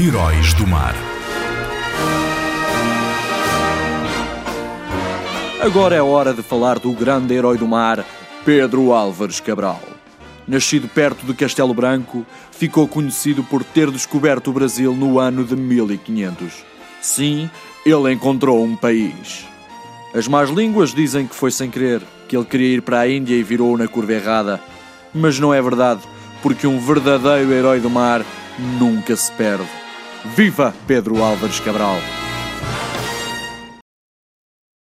Heróis do Mar. Agora é hora de falar do grande herói do mar, Pedro Álvares Cabral. Nascido perto de Castelo Branco, ficou conhecido por ter descoberto o Brasil no ano de 1500. Sim, ele encontrou um país. As más línguas dizem que foi sem querer, que ele queria ir para a Índia e virou na curva errada. Mas não é verdade, porque um verdadeiro herói do mar nunca se perde. Viva Pedro Álvares Cabral!